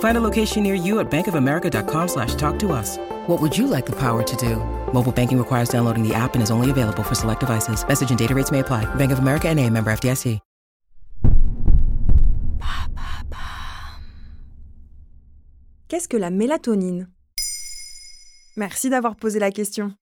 Find a location near you at bankofamerica.com slash talk to us. What would you like the power to do? Mobile banking requires downloading the app and is only available for select devices. Message and data rates may apply. Bank of America and a member FDIC. Qu'est-ce que la mélatonine Merci d'avoir posé la question.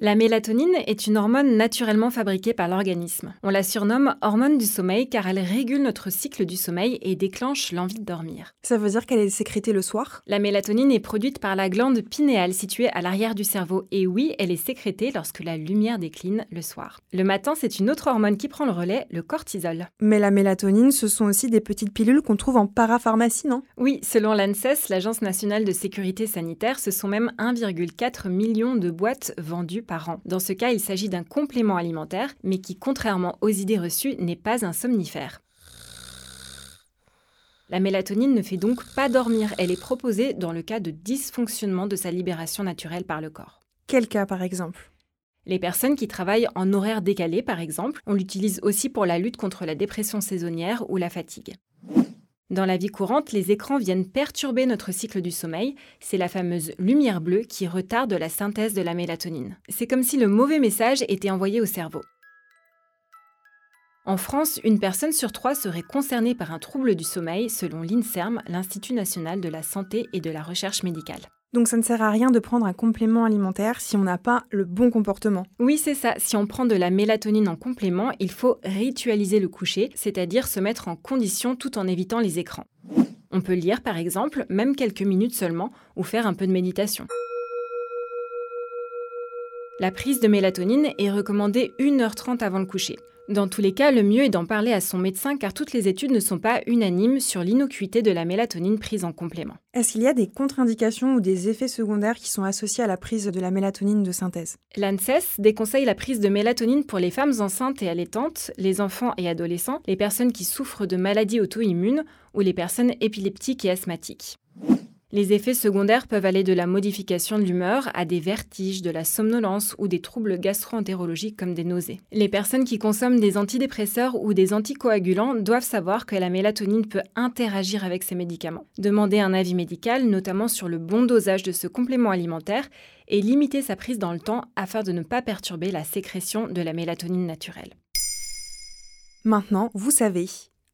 La mélatonine est une hormone naturellement fabriquée par l'organisme. On la surnomme hormone du sommeil car elle régule notre cycle du sommeil et déclenche l'envie de dormir. Ça veut dire qu'elle est sécrétée le soir? La mélatonine est produite par la glande pinéale située à l'arrière du cerveau et oui, elle est sécrétée lorsque la lumière décline le soir. Le matin, c'est une autre hormone qui prend le relais, le cortisol. Mais la mélatonine, ce sont aussi des petites pilules qu'on trouve en parapharmacie, non? Oui, selon l'ANSES, l'Agence nationale de sécurité sanitaire, ce sont même 1,4 million de boîtes vendues par an. Dans ce cas, il s'agit d'un complément alimentaire, mais qui, contrairement aux idées reçues, n'est pas un somnifère. La mélatonine ne fait donc pas dormir, elle est proposée dans le cas de dysfonctionnement de sa libération naturelle par le corps. Quel cas par exemple? Les personnes qui travaillent en horaire décalé, par exemple, on l'utilise aussi pour la lutte contre la dépression saisonnière ou la fatigue. Dans la vie courante, les écrans viennent perturber notre cycle du sommeil. C'est la fameuse lumière bleue qui retarde la synthèse de la mélatonine. C'est comme si le mauvais message était envoyé au cerveau. En France, une personne sur trois serait concernée par un trouble du sommeil selon l'INSERM, l'Institut national de la santé et de la recherche médicale. Donc ça ne sert à rien de prendre un complément alimentaire si on n'a pas le bon comportement. Oui, c'est ça. Si on prend de la mélatonine en complément, il faut ritualiser le coucher, c'est-à-dire se mettre en condition tout en évitant les écrans. On peut lire par exemple, même quelques minutes seulement, ou faire un peu de méditation. La prise de mélatonine est recommandée 1h30 avant le coucher. Dans tous les cas, le mieux est d'en parler à son médecin car toutes les études ne sont pas unanimes sur l'innocuité de la mélatonine prise en complément. Est-ce qu'il y a des contre-indications ou des effets secondaires qui sont associés à la prise de la mélatonine de synthèse? L'ANSES déconseille la prise de mélatonine pour les femmes enceintes et allaitantes, les enfants et adolescents, les personnes qui souffrent de maladies auto-immunes ou les personnes épileptiques et asthmatiques. Les effets secondaires peuvent aller de la modification de l'humeur à des vertiges, de la somnolence ou des troubles gastro-entérologiques comme des nausées. Les personnes qui consomment des antidépresseurs ou des anticoagulants doivent savoir que la mélatonine peut interagir avec ces médicaments. Demander un avis médical, notamment sur le bon dosage de ce complément alimentaire, et limiter sa prise dans le temps afin de ne pas perturber la sécrétion de la mélatonine naturelle. Maintenant, vous savez,